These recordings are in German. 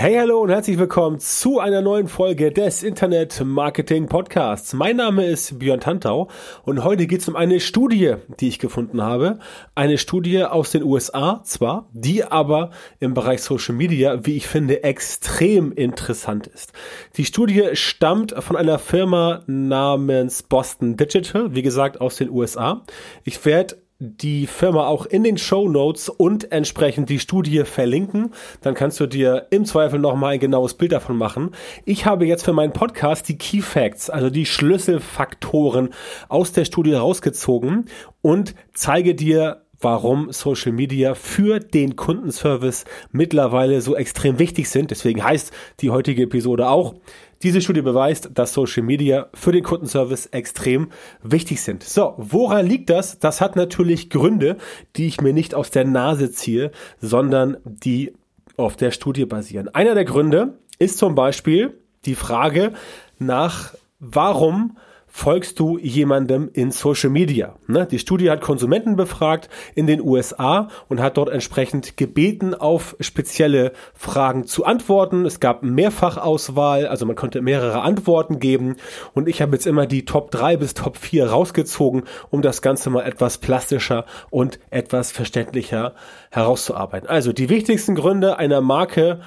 Hey, hallo und herzlich willkommen zu einer neuen Folge des Internet Marketing Podcasts. Mein Name ist Björn Tantau und heute geht es um eine Studie, die ich gefunden habe. Eine Studie aus den USA zwar, die aber im Bereich Social Media, wie ich finde, extrem interessant ist. Die Studie stammt von einer Firma namens Boston Digital, wie gesagt aus den USA. Ich werde die Firma auch in den Show Notes und entsprechend die Studie verlinken. Dann kannst du dir im Zweifel nochmal ein genaues Bild davon machen. Ich habe jetzt für meinen Podcast die Key Facts, also die Schlüsselfaktoren aus der Studie rausgezogen und zeige dir, warum Social Media für den Kundenservice mittlerweile so extrem wichtig sind. Deswegen heißt die heutige Episode auch diese Studie beweist, dass Social Media für den Kundenservice extrem wichtig sind. So, woran liegt das? Das hat natürlich Gründe, die ich mir nicht aus der Nase ziehe, sondern die auf der Studie basieren. Einer der Gründe ist zum Beispiel die Frage nach, warum folgst du jemandem in Social Media? Ne? Die Studie hat Konsumenten befragt in den USA und hat dort entsprechend gebeten, auf spezielle Fragen zu antworten. Es gab Mehrfachauswahl, also man konnte mehrere Antworten geben und ich habe jetzt immer die Top 3 bis Top 4 rausgezogen, um das Ganze mal etwas plastischer und etwas verständlicher herauszuarbeiten. Also die wichtigsten Gründe einer Marke,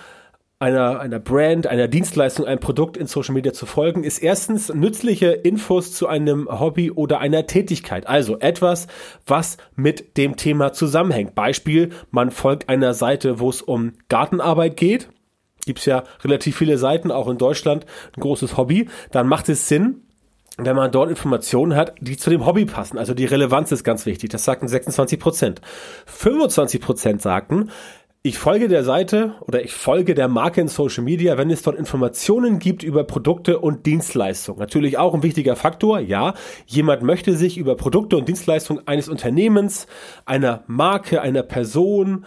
einer, einer Brand, einer Dienstleistung, einem Produkt in Social Media zu folgen, ist erstens nützliche Infos zu einem Hobby oder einer Tätigkeit. Also etwas, was mit dem Thema zusammenhängt. Beispiel, man folgt einer Seite, wo es um Gartenarbeit geht. Gibt's ja relativ viele Seiten, auch in Deutschland, ein großes Hobby. Dann macht es Sinn, wenn man dort Informationen hat, die zu dem Hobby passen. Also die Relevanz ist ganz wichtig. Das sagten 26 Prozent. 25 Prozent sagten, ich folge der Seite oder ich folge der Marke in Social Media, wenn es dort Informationen gibt über Produkte und Dienstleistungen. Natürlich auch ein wichtiger Faktor, ja. Jemand möchte sich über Produkte und Dienstleistungen eines Unternehmens, einer Marke, einer Person,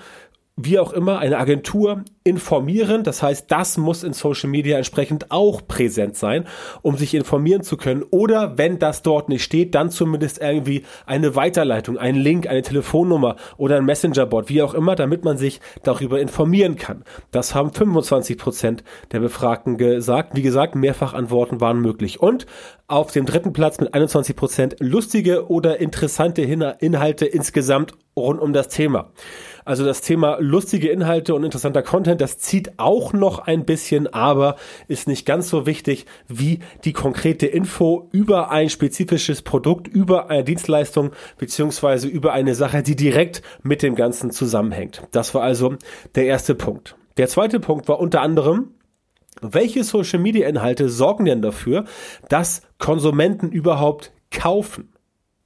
wie auch immer, eine Agentur informieren. Das heißt, das muss in Social Media entsprechend auch präsent sein, um sich informieren zu können. Oder wenn das dort nicht steht, dann zumindest irgendwie eine Weiterleitung, ein Link, eine Telefonnummer oder ein Messengerbot, wie auch immer, damit man sich darüber informieren kann. Das haben 25 Prozent der Befragten gesagt. Wie gesagt, Mehrfachantworten waren möglich. Und auf dem dritten Platz mit 21 Prozent lustige oder interessante Inhalte insgesamt rund um das Thema. Also das Thema lustige Inhalte und interessanter Content, das zieht auch noch ein bisschen, aber ist nicht ganz so wichtig wie die konkrete Info über ein spezifisches Produkt, über eine Dienstleistung beziehungsweise über eine Sache, die direkt mit dem Ganzen zusammenhängt. Das war also der erste Punkt. Der zweite Punkt war unter anderem, welche Social Media Inhalte sorgen denn dafür, dass Konsumenten überhaupt kaufen?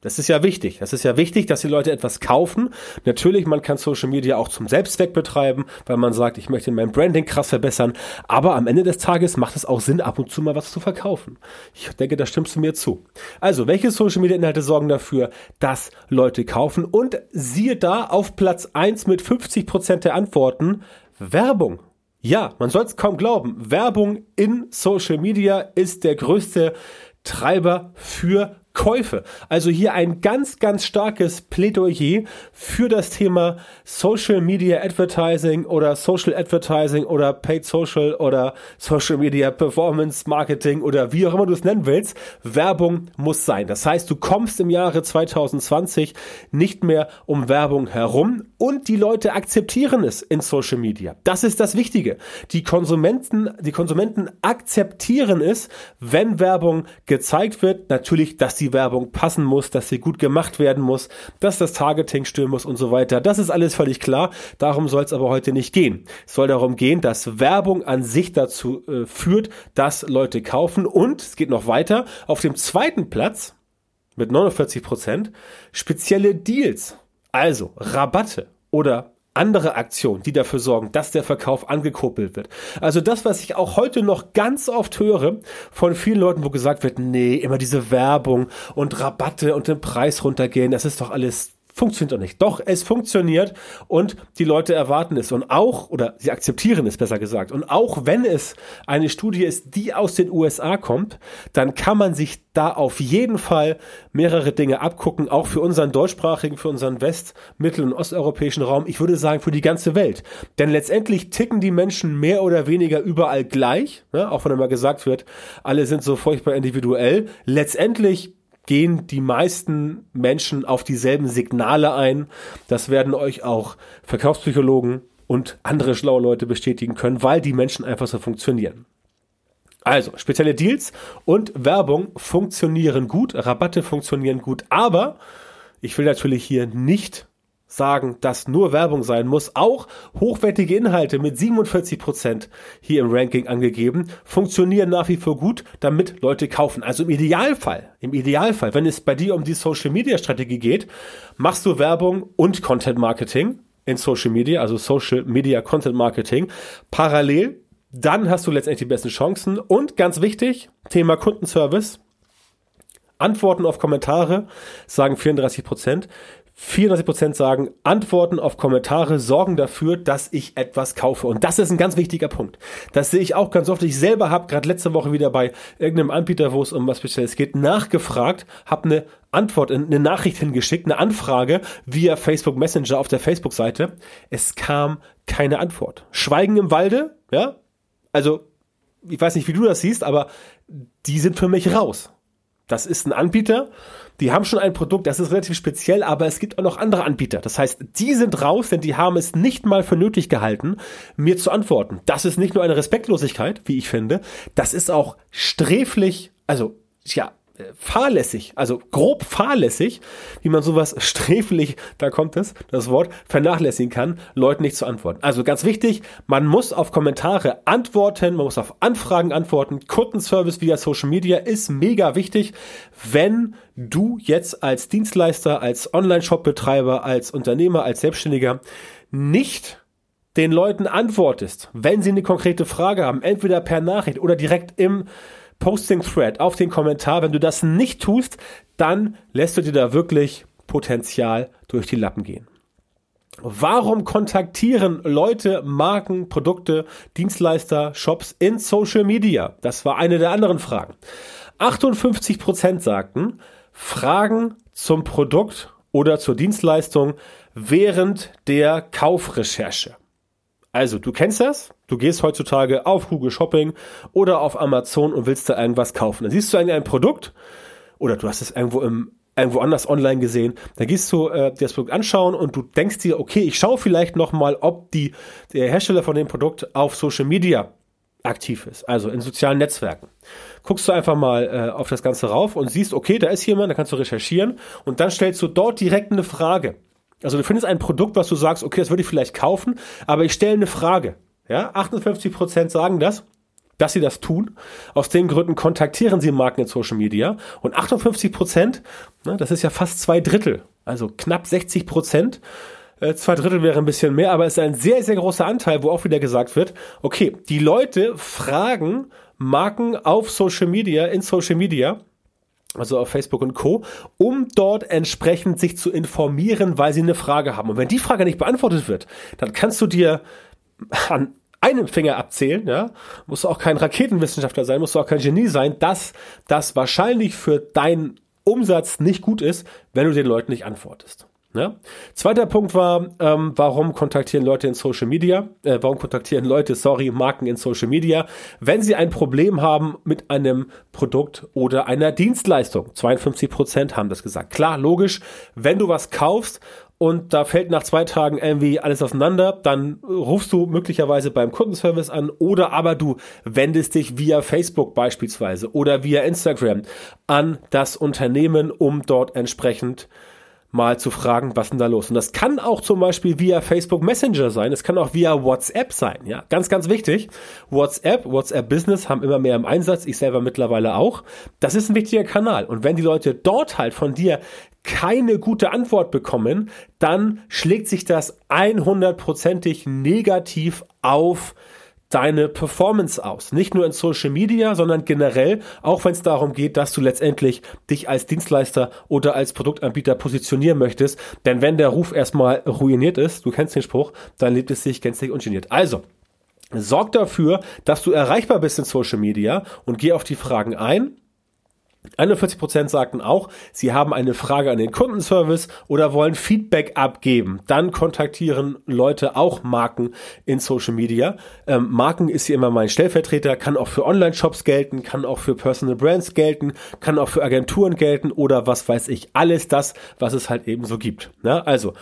Das ist ja wichtig. Das ist ja wichtig, dass die Leute etwas kaufen. Natürlich, man kann Social Media auch zum Selbstzweck betreiben, weil man sagt, ich möchte mein Branding krass verbessern. Aber am Ende des Tages macht es auch Sinn, ab und zu mal was zu verkaufen. Ich denke, da stimmst du mir zu. Also, welche Social Media Inhalte sorgen dafür, dass Leute kaufen? Und siehe da auf Platz eins mit 50 Prozent der Antworten Werbung. Ja, man soll es kaum glauben. Werbung in Social Media ist der größte Treiber für Käufe. Also hier ein ganz, ganz starkes Plädoyer für das Thema Social Media Advertising oder Social Advertising oder Paid Social oder Social Media Performance Marketing oder wie auch immer du es nennen willst. Werbung muss sein. Das heißt, du kommst im Jahre 2020 nicht mehr um Werbung herum und die Leute akzeptieren es in Social Media. Das ist das Wichtige. Die Konsumenten, die Konsumenten akzeptieren es, wenn Werbung gezeigt wird. Natürlich, dass die Werbung passen muss, dass sie gut gemacht werden muss, dass das Targeting stimmen muss und so weiter. Das ist alles völlig klar. Darum soll es aber heute nicht gehen. Es soll darum gehen, dass Werbung an sich dazu äh, führt, dass Leute kaufen und es geht noch weiter. Auf dem zweiten Platz mit 49 Prozent spezielle Deals, also Rabatte oder andere Aktionen, die dafür sorgen, dass der Verkauf angekuppelt wird. Also das, was ich auch heute noch ganz oft höre von vielen Leuten, wo gesagt wird, nee, immer diese Werbung und Rabatte und den Preis runtergehen, das ist doch alles funktioniert doch nicht. Doch, es funktioniert und die Leute erwarten es und auch, oder sie akzeptieren es besser gesagt. Und auch wenn es eine Studie ist, die aus den USA kommt, dann kann man sich da auf jeden Fall mehrere Dinge abgucken, auch für unseren deutschsprachigen, für unseren west-, mittel- und osteuropäischen Raum. Ich würde sagen, für die ganze Welt. Denn letztendlich ticken die Menschen mehr oder weniger überall gleich, ne? auch wenn immer gesagt wird, alle sind so furchtbar individuell. Letztendlich gehen die meisten Menschen auf dieselben Signale ein. Das werden euch auch Verkaufspsychologen und andere schlaue Leute bestätigen können, weil die Menschen einfach so funktionieren. Also, spezielle Deals und Werbung funktionieren gut, Rabatte funktionieren gut, aber ich will natürlich hier nicht sagen, dass nur Werbung sein muss. Auch hochwertige Inhalte mit 47 Prozent hier im Ranking angegeben funktionieren nach wie vor gut, damit Leute kaufen. Also im Idealfall, im Idealfall, wenn es bei dir um die Social Media Strategie geht, machst du Werbung und Content Marketing in Social Media, also Social Media Content Marketing parallel. Dann hast du letztendlich die besten Chancen. Und ganz wichtig, Thema Kundenservice. Antworten auf Kommentare sagen 34 Prozent. 34% sagen, Antworten auf Kommentare sorgen dafür, dass ich etwas kaufe. Und das ist ein ganz wichtiger Punkt. Das sehe ich auch ganz oft. Ich selber habe gerade letzte Woche wieder bei irgendeinem Anbieter, wo es um was Spezielles geht, nachgefragt, habe eine Antwort, eine Nachricht hingeschickt, eine Anfrage via Facebook Messenger auf der Facebook-Seite. Es kam keine Antwort. Schweigen im Walde, ja? Also, ich weiß nicht, wie du das siehst, aber die sind für mich raus. Das ist ein Anbieter, die haben schon ein Produkt, das ist relativ speziell, aber es gibt auch noch andere Anbieter. Das heißt, die sind raus, denn die haben es nicht mal für nötig gehalten, mir zu antworten. Das ist nicht nur eine Respektlosigkeit, wie ich finde, das ist auch sträflich, also ja, fahrlässig, also grob fahrlässig, wie man sowas sträflich, da kommt es, das Wort, vernachlässigen kann, Leuten nicht zu antworten. Also ganz wichtig, man muss auf Kommentare antworten, man muss auf Anfragen antworten. Kundenservice via Social Media ist mega wichtig, wenn du jetzt als Dienstleister, als Online-Shop-Betreiber, als Unternehmer, als Selbstständiger nicht den Leuten antwortest, wenn sie eine konkrete Frage haben, entweder per Nachricht oder direkt im Posting-Thread, auf den Kommentar. Wenn du das nicht tust, dann lässt du dir da wirklich Potenzial durch die Lappen gehen. Warum kontaktieren Leute Marken, Produkte, Dienstleister, Shops in Social Media? Das war eine der anderen Fragen. 58% sagten, Fragen zum Produkt oder zur Dienstleistung während der Kaufrecherche. Also, du kennst das? Du gehst heutzutage auf Google Shopping oder auf Amazon und willst da irgendwas kaufen. Dann siehst du ein Produkt oder du hast es irgendwo im irgendwo anders online gesehen, dann gehst du äh, dir das Produkt anschauen und du denkst dir, okay, ich schaue vielleicht noch mal, ob die der Hersteller von dem Produkt auf Social Media aktiv ist, also in sozialen Netzwerken. Guckst du einfach mal äh, auf das Ganze rauf und siehst, okay, da ist jemand, da kannst du recherchieren und dann stellst du dort direkt eine Frage. Also du findest ein Produkt, was du sagst, okay, das würde ich vielleicht kaufen, aber ich stelle eine Frage. Ja, 58 Prozent sagen das, dass sie das tun. Aus den Gründen kontaktieren sie Marken in Social Media. Und 58 Prozent, ne, das ist ja fast zwei Drittel, also knapp 60 Prozent. Äh, zwei Drittel wäre ein bisschen mehr, aber es ist ein sehr, sehr großer Anteil, wo auch wieder gesagt wird, okay, die Leute fragen Marken auf Social Media, in Social Media, also auf Facebook und Co., um dort entsprechend sich zu informieren, weil sie eine Frage haben. Und wenn die Frage nicht beantwortet wird, dann kannst du dir an einem Finger abzählen, ja, musst du auch kein Raketenwissenschaftler sein, musst du auch kein Genie sein, dass das wahrscheinlich für deinen Umsatz nicht gut ist, wenn du den Leuten nicht antwortest. Ja? Zweiter Punkt war, ähm, warum kontaktieren Leute in Social Media, äh, warum kontaktieren Leute, sorry, Marken in Social Media, wenn sie ein Problem haben mit einem Produkt oder einer Dienstleistung. 52 Prozent haben das gesagt. Klar, logisch, wenn du was kaufst und da fällt nach zwei Tagen irgendwie alles auseinander, dann rufst du möglicherweise beim Kundenservice an oder aber du wendest dich via Facebook beispielsweise oder via Instagram an das Unternehmen, um dort entsprechend mal zu fragen, was denn da los? Und das kann auch zum Beispiel via Facebook Messenger sein, es kann auch via WhatsApp sein, ja. Ganz, ganz wichtig. WhatsApp, WhatsApp Business haben immer mehr im Einsatz, ich selber mittlerweile auch. Das ist ein wichtiger Kanal. Und wenn die Leute dort halt von dir keine gute Antwort bekommen, dann schlägt sich das 100%ig negativ auf deine Performance aus. Nicht nur in Social Media, sondern generell, auch wenn es darum geht, dass du letztendlich dich als Dienstleister oder als Produktanbieter positionieren möchtest. Denn wenn der Ruf erstmal ruiniert ist, du kennst den Spruch, dann lebt es sich gänzlich ungeniert. Also, sorg dafür, dass du erreichbar bist in Social Media und geh auf die Fragen ein 41% sagten auch, sie haben eine Frage an den Kundenservice oder wollen Feedback abgeben. Dann kontaktieren Leute auch Marken in Social Media. Ähm, Marken ist hier immer mein Stellvertreter, kann auch für Online-Shops gelten, kann auch für Personal Brands gelten, kann auch für Agenturen gelten oder was weiß ich. Alles das, was es halt eben so gibt. Ja, also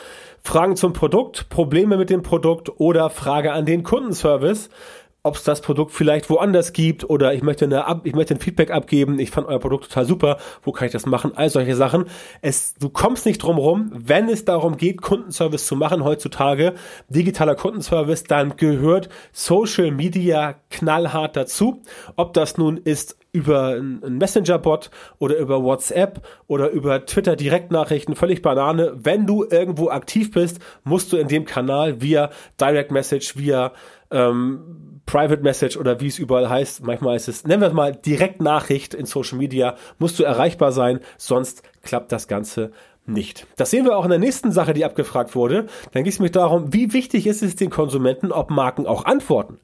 Fragen zum Produkt, Probleme mit dem Produkt oder Frage an den Kundenservice ob es das Produkt vielleicht woanders gibt oder ich möchte, eine Ab ich möchte ein Feedback abgeben, ich fand euer Produkt total super, wo kann ich das machen, all solche Sachen. Es, du kommst nicht drum rum, wenn es darum geht, Kundenservice zu machen heutzutage, digitaler Kundenservice, dann gehört Social Media knallhart dazu. Ob das nun ist über einen Messenger-Bot oder über WhatsApp oder über Twitter Direktnachrichten, völlig Banane. Wenn du irgendwo aktiv bist, musst du in dem Kanal via Direct Message, via ähm, Private Message oder wie es überall heißt, manchmal ist es, nennen wir es mal Direktnachricht in Social Media, musst du erreichbar sein, sonst klappt das Ganze nicht. Das sehen wir auch in der nächsten Sache, die abgefragt wurde. Dann geht es nämlich darum, wie wichtig ist es den Konsumenten, ob Marken auch antworten.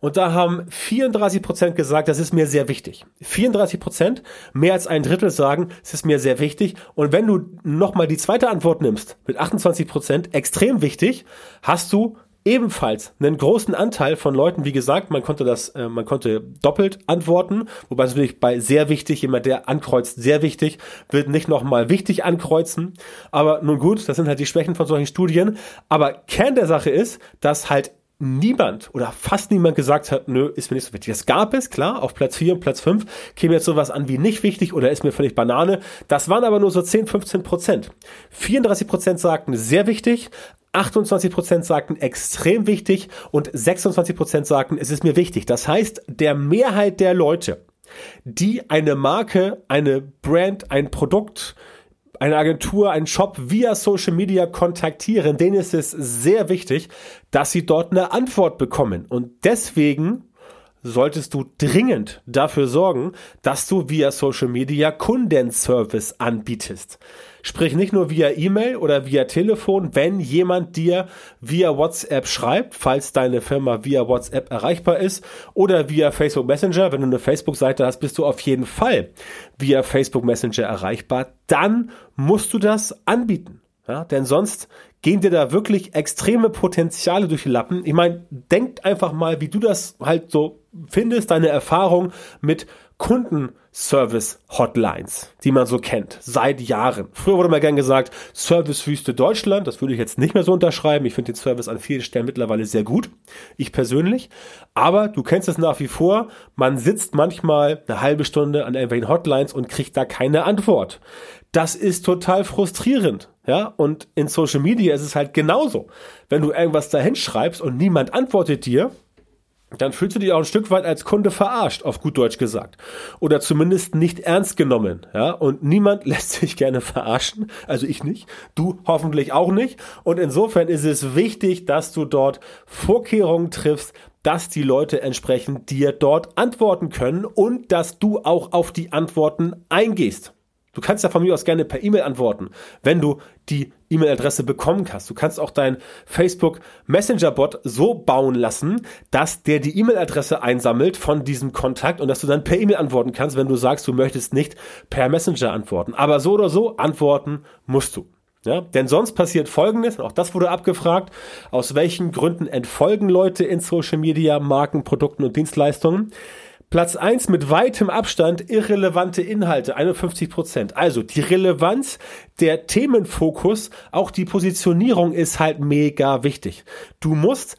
Und da haben 34 Prozent gesagt, das ist mir sehr wichtig. 34 Prozent, mehr als ein Drittel sagen, es ist mir sehr wichtig. Und wenn du nochmal die zweite Antwort nimmst, mit 28 Prozent, extrem wichtig, hast du ebenfalls einen großen Anteil von Leuten, wie gesagt, man konnte das, äh, man konnte doppelt antworten, wobei es natürlich bei sehr wichtig, jemand, der ankreuzt, sehr wichtig, wird nicht nochmal wichtig ankreuzen. Aber nun gut, das sind halt die Schwächen von solchen Studien. Aber Kern der Sache ist, dass halt niemand oder fast niemand gesagt hat, nö, ist mir nicht so wichtig. Das gab es, klar, auf Platz 4 und Platz 5 käme jetzt sowas an wie nicht wichtig oder ist mir völlig Banane. Das waren aber nur so 10, 15 Prozent. 34 Prozent sagten sehr wichtig, 28% sagten extrem wichtig und 26% sagten, es ist mir wichtig. Das heißt, der Mehrheit der Leute, die eine Marke, eine Brand, ein Produkt, eine Agentur, einen Shop via Social Media kontaktieren, denen ist es sehr wichtig, dass sie dort eine Antwort bekommen. Und deswegen solltest du dringend dafür sorgen, dass du via Social Media Kundenservice anbietest. Sprich nicht nur via E-Mail oder via Telefon, wenn jemand dir via WhatsApp schreibt, falls deine Firma via WhatsApp erreichbar ist oder via Facebook Messenger. Wenn du eine Facebook-Seite hast, bist du auf jeden Fall via Facebook Messenger erreichbar. Dann musst du das anbieten. Ja, denn sonst gehen dir da wirklich extreme Potenziale durch die Lappen. Ich meine, denkt einfach mal, wie du das halt so findest, deine Erfahrung mit Kundenservice-Hotlines, die man so kennt, seit Jahren. Früher wurde mal gern gesagt, Servicewüste Deutschland, das würde ich jetzt nicht mehr so unterschreiben. Ich finde den Service an vielen Stellen mittlerweile sehr gut, ich persönlich. Aber du kennst es nach wie vor, man sitzt manchmal eine halbe Stunde an irgendwelchen Hotlines und kriegt da keine Antwort. Das ist total frustrierend. Ja, und in Social Media ist es halt genauso. Wenn du irgendwas dahin schreibst und niemand antwortet dir, dann fühlst du dich auch ein Stück weit als Kunde verarscht, auf gut Deutsch gesagt. Oder zumindest nicht ernst genommen. Ja? Und niemand lässt sich gerne verarschen. Also ich nicht. Du hoffentlich auch nicht. Und insofern ist es wichtig, dass du dort Vorkehrungen triffst, dass die Leute entsprechend dir dort antworten können und dass du auch auf die Antworten eingehst. Du kannst ja von mir aus gerne per E-Mail antworten, wenn du die E-Mail-Adresse bekommen kannst. Du kannst auch dein Facebook Messenger-Bot so bauen lassen, dass der die E-Mail-Adresse einsammelt von diesem Kontakt und dass du dann per E-Mail antworten kannst, wenn du sagst, du möchtest nicht per Messenger antworten. Aber so oder so antworten musst du. Ja, denn sonst passiert Folgendes, auch das wurde abgefragt, aus welchen Gründen entfolgen Leute in Social Media, Marken, Produkten und Dienstleistungen. Platz eins mit weitem Abstand irrelevante Inhalte, 51 Prozent. Also die Relevanz, der Themenfokus, auch die Positionierung ist halt mega wichtig. Du musst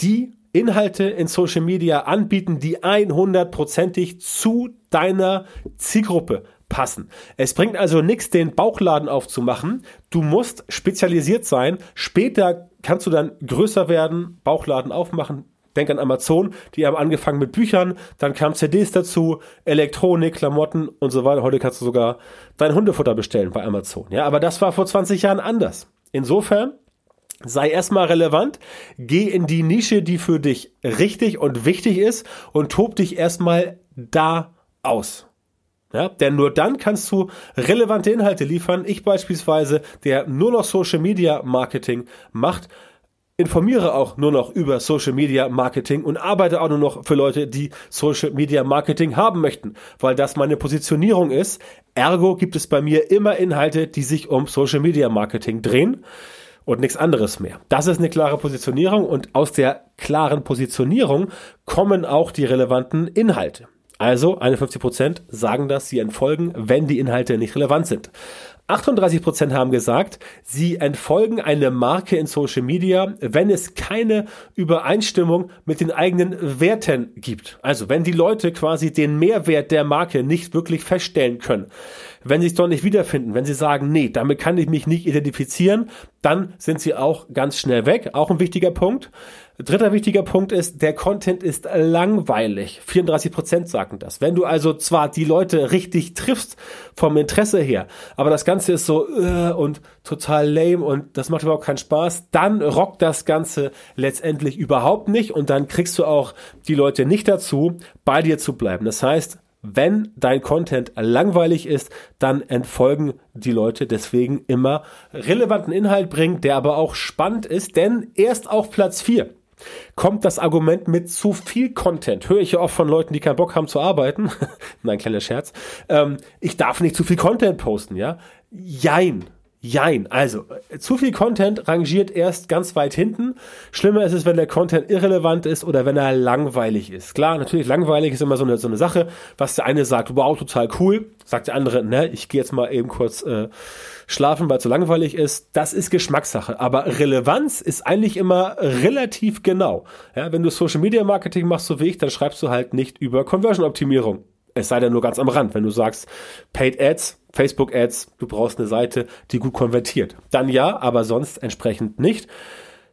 die Inhalte in Social Media anbieten, die 100%ig zu deiner Zielgruppe passen. Es bringt also nichts, den Bauchladen aufzumachen. Du musst spezialisiert sein. Später kannst du dann größer werden, Bauchladen aufmachen. Denk an Amazon, die haben angefangen mit Büchern, dann kamen CDs dazu, Elektronik, Klamotten und so weiter. Heute kannst du sogar dein Hundefutter bestellen bei Amazon. Ja, aber das war vor 20 Jahren anders. Insofern sei erstmal relevant, geh in die Nische, die für dich richtig und wichtig ist und tob dich erstmal da aus. Ja, denn nur dann kannst du relevante Inhalte liefern. Ich beispielsweise, der nur noch Social Media Marketing macht, informiere auch nur noch über Social Media Marketing und arbeite auch nur noch für Leute, die Social Media Marketing haben möchten, weil das meine Positionierung ist. Ergo gibt es bei mir immer Inhalte, die sich um Social Media Marketing drehen und nichts anderes mehr. Das ist eine klare Positionierung und aus der klaren Positionierung kommen auch die relevanten Inhalte. Also 51 Prozent sagen das, sie entfolgen, wenn die Inhalte nicht relevant sind. 38 Prozent haben gesagt, sie entfolgen eine Marke in Social Media, wenn es keine Übereinstimmung mit den eigenen Werten gibt. Also wenn die Leute quasi den Mehrwert der Marke nicht wirklich feststellen können. Wenn sie es doch nicht wiederfinden, wenn sie sagen, nee, damit kann ich mich nicht identifizieren, dann sind sie auch ganz schnell weg. Auch ein wichtiger Punkt. Dritter wichtiger Punkt ist, der Content ist langweilig. 34 Prozent sagen das. Wenn du also zwar die Leute richtig triffst vom Interesse her, aber das Ganze ist so äh, und total lame und das macht überhaupt keinen Spaß, dann rockt das Ganze letztendlich überhaupt nicht und dann kriegst du auch die Leute nicht dazu, bei dir zu bleiben. Das heißt, wenn dein Content langweilig ist, dann entfolgen die Leute deswegen immer relevanten Inhalt bringen, der aber auch spannend ist, denn erst auf Platz 4 kommt das Argument mit zu viel Content. Höre ich ja oft von Leuten, die keinen Bock haben zu arbeiten. Nein, kleiner Scherz. Ähm, ich darf nicht zu viel Content posten, ja? Jein. Jein. Also, zu viel Content rangiert erst ganz weit hinten. Schlimmer ist es, wenn der Content irrelevant ist oder wenn er langweilig ist. Klar, natürlich langweilig ist immer so eine, so eine Sache, was der eine sagt, wow, total cool, sagt der andere, ne, ich gehe jetzt mal eben kurz äh, schlafen, weil es so langweilig ist. Das ist Geschmackssache. Aber Relevanz ist eigentlich immer relativ genau. Ja, wenn du Social Media Marketing machst, so wie ich, dann schreibst du halt nicht über Conversion Optimierung. Es sei denn nur ganz am Rand. Wenn du sagst, Paid Ads, Facebook Ads, du brauchst eine Seite, die gut konvertiert. Dann ja, aber sonst entsprechend nicht.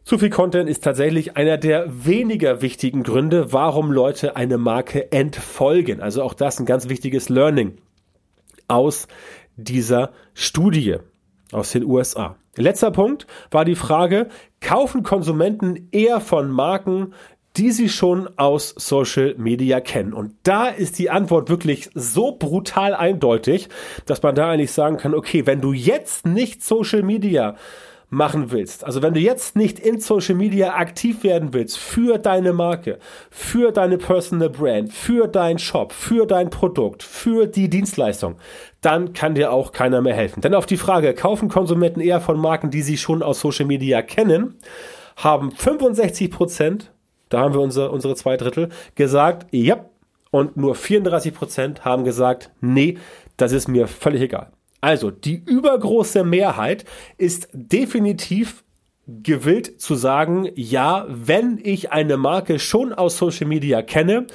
Zu viel Content ist tatsächlich einer der weniger wichtigen Gründe, warum Leute eine Marke entfolgen. Also auch das ein ganz wichtiges Learning aus dieser Studie aus den USA. Letzter Punkt war die Frage, kaufen Konsumenten eher von Marken, die sie schon aus Social Media kennen. Und da ist die Antwort wirklich so brutal eindeutig, dass man da eigentlich sagen kann, okay, wenn du jetzt nicht Social Media machen willst, also wenn du jetzt nicht in Social Media aktiv werden willst für deine Marke, für deine Personal Brand, für dein Shop, für dein Produkt, für die Dienstleistung, dann kann dir auch keiner mehr helfen. Denn auf die Frage, kaufen Konsumenten eher von Marken, die sie schon aus Social Media kennen, haben 65 Prozent da haben wir unsere, unsere zwei Drittel gesagt, ja. Und nur 34 Prozent haben gesagt, nee, das ist mir völlig egal. Also, die übergroße Mehrheit ist definitiv gewillt zu sagen, ja, wenn ich eine Marke schon aus Social Media kenne,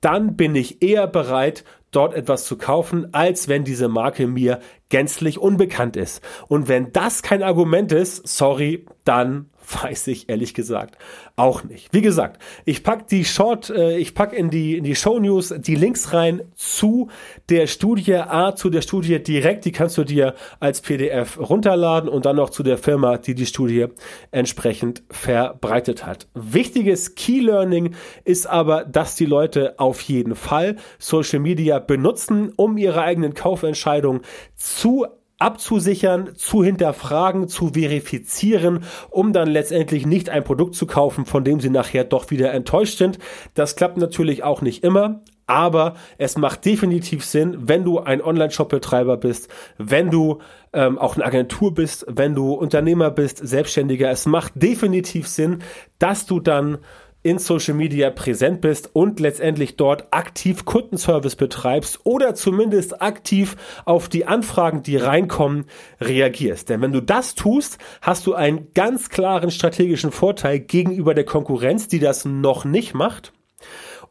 dann bin ich eher bereit, dort etwas zu kaufen, als wenn diese Marke mir gänzlich unbekannt ist. Und wenn das kein Argument ist, sorry, dann weiß ich ehrlich gesagt auch nicht. Wie gesagt, ich pack die Short, äh, ich pack in die in die Show News die Links rein zu der Studie A, zu der Studie direkt. Die kannst du dir als PDF runterladen und dann noch zu der Firma, die die Studie entsprechend verbreitet hat. Wichtiges Key Learning ist aber, dass die Leute auf jeden Fall Social Media benutzen, um ihre eigenen Kaufentscheidungen zu abzusichern, zu hinterfragen, zu verifizieren, um dann letztendlich nicht ein Produkt zu kaufen, von dem sie nachher doch wieder enttäuscht sind. Das klappt natürlich auch nicht immer, aber es macht definitiv Sinn, wenn du ein Online-Shop-Betreiber bist, wenn du ähm, auch eine Agentur bist, wenn du Unternehmer bist, Selbstständiger. Es macht definitiv Sinn, dass du dann in Social Media präsent bist und letztendlich dort aktiv Kundenservice betreibst oder zumindest aktiv auf die Anfragen, die reinkommen, reagierst. Denn wenn du das tust, hast du einen ganz klaren strategischen Vorteil gegenüber der Konkurrenz, die das noch nicht macht.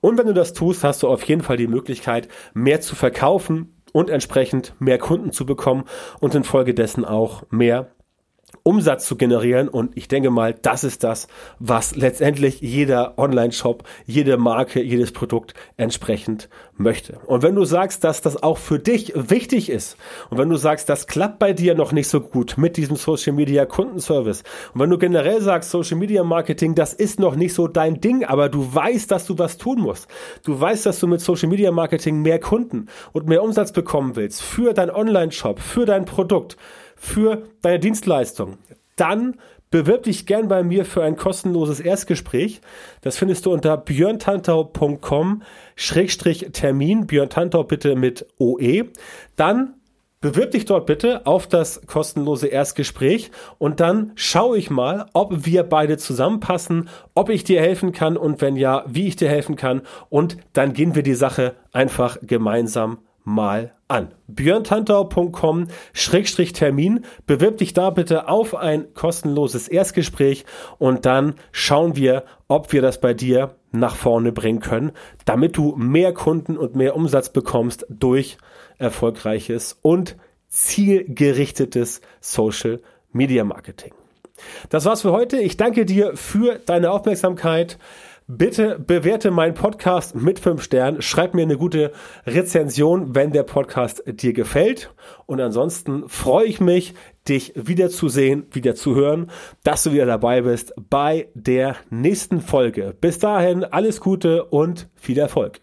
Und wenn du das tust, hast du auf jeden Fall die Möglichkeit, mehr zu verkaufen und entsprechend mehr Kunden zu bekommen und infolgedessen auch mehr Umsatz zu generieren. Und ich denke mal, das ist das, was letztendlich jeder Online-Shop, jede Marke, jedes Produkt entsprechend möchte. Und wenn du sagst, dass das auch für dich wichtig ist und wenn du sagst, das klappt bei dir noch nicht so gut mit diesem Social Media Kundenservice und wenn du generell sagst, Social Media Marketing, das ist noch nicht so dein Ding, aber du weißt, dass du was tun musst. Du weißt, dass du mit Social Media Marketing mehr Kunden und mehr Umsatz bekommen willst für dein Online-Shop, für dein Produkt für deine Dienstleistung, dann bewirb dich gern bei mir für ein kostenloses Erstgespräch. Das findest du unter björntantau.com Schrägstrich Termin, Björn Tantau bitte mit OE. Dann bewirb dich dort bitte auf das kostenlose Erstgespräch und dann schaue ich mal, ob wir beide zusammenpassen, ob ich dir helfen kann und wenn ja, wie ich dir helfen kann und dann gehen wir die Sache einfach gemeinsam mal an. björntantau.com-termin. Bewirb dich da bitte auf ein kostenloses Erstgespräch und dann schauen wir, ob wir das bei dir nach vorne bringen können, damit du mehr Kunden und mehr Umsatz bekommst durch erfolgreiches und zielgerichtetes Social Media Marketing. Das war's für heute. Ich danke dir für deine Aufmerksamkeit. Bitte bewerte meinen Podcast mit fünf Sternen. Schreib mir eine gute Rezension, wenn der Podcast dir gefällt. Und ansonsten freue ich mich, dich wieder zu sehen, wieder zu hören, dass du wieder dabei bist bei der nächsten Folge. Bis dahin alles Gute und viel Erfolg.